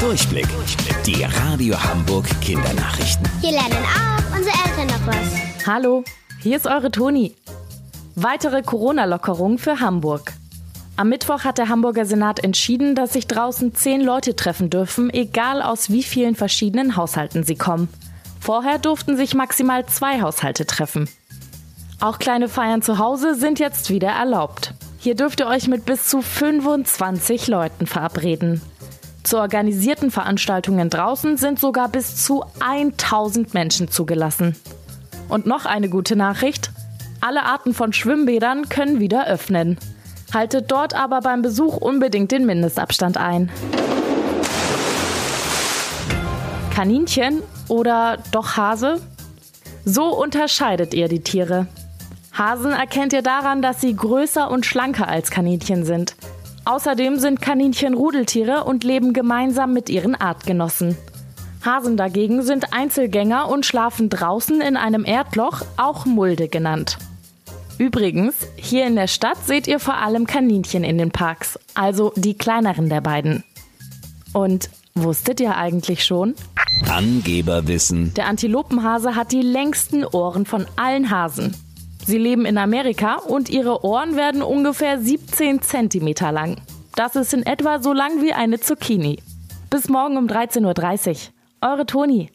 Durchblick. Die Radio Hamburg Kindernachrichten. Hier lernen auch unsere Eltern noch was. Hallo, hier ist eure Toni. Weitere Corona-Lockerung für Hamburg. Am Mittwoch hat der Hamburger Senat entschieden, dass sich draußen zehn Leute treffen dürfen, egal aus wie vielen verschiedenen Haushalten sie kommen. Vorher durften sich maximal zwei Haushalte treffen. Auch kleine Feiern zu Hause sind jetzt wieder erlaubt. Hier dürft ihr euch mit bis zu 25 Leuten verabreden. Zu organisierten Veranstaltungen draußen sind sogar bis zu 1000 Menschen zugelassen. Und noch eine gute Nachricht. Alle Arten von Schwimmbädern können wieder öffnen. Haltet dort aber beim Besuch unbedingt den Mindestabstand ein. Kaninchen oder doch Hase? So unterscheidet ihr die Tiere. Hasen erkennt ihr daran, dass sie größer und schlanker als Kaninchen sind. Außerdem sind Kaninchen Rudeltiere und leben gemeinsam mit ihren Artgenossen. Hasen dagegen sind Einzelgänger und schlafen draußen in einem Erdloch, auch Mulde genannt. Übrigens, hier in der Stadt seht ihr vor allem Kaninchen in den Parks, also die kleineren der beiden. Und wusstet ihr eigentlich schon? Angeberwissen. Der Antilopenhase hat die längsten Ohren von allen Hasen. Sie leben in Amerika und ihre Ohren werden ungefähr 17 cm lang. Das ist in etwa so lang wie eine Zucchini. Bis morgen um 13.30 Uhr. Eure Toni.